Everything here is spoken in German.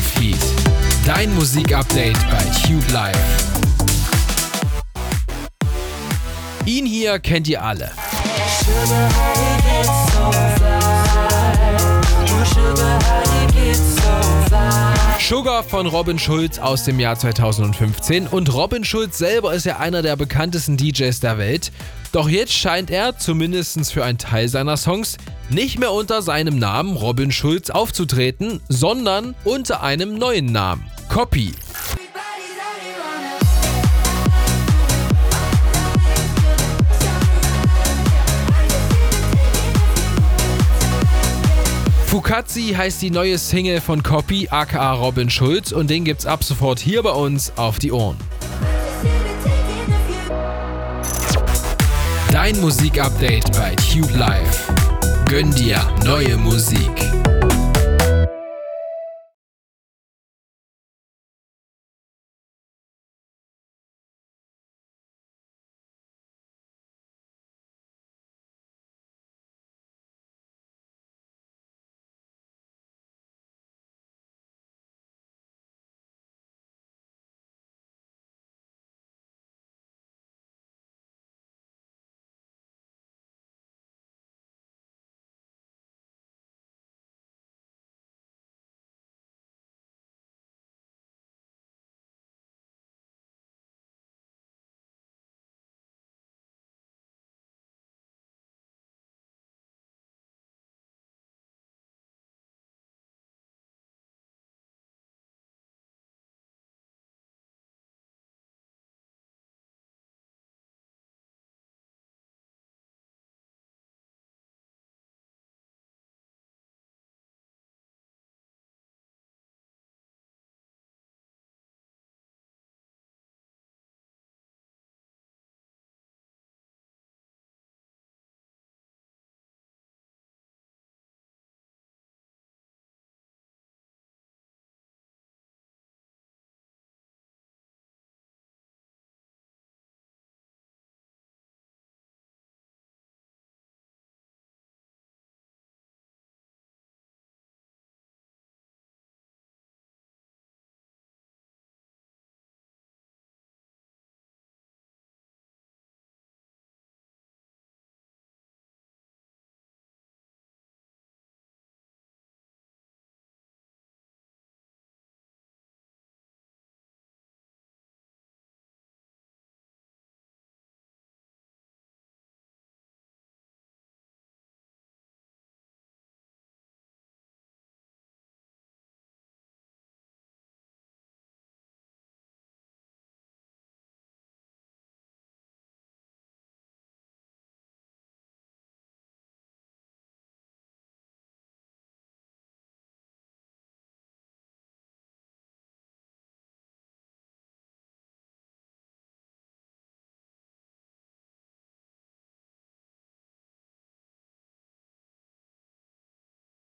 Wave Heat. Dein Musikupdate bei Cube Live. Ihn hier kennt ihr alle. Sugar von Robin Schulz aus dem Jahr 2015 und Robin Schulz selber ist ja einer der bekanntesten DJs der Welt. Doch jetzt scheint er, zumindest für einen Teil seiner Songs, nicht mehr unter seinem Namen Robin Schulz aufzutreten, sondern unter einem neuen Namen. Copy. Fukazi heißt die neue Single von Copy aka Robin Schulz und den gibt's ab sofort hier bei uns auf die Ohren. Dein Musikupdate bei Cube Live. Gönn dir neue Musik.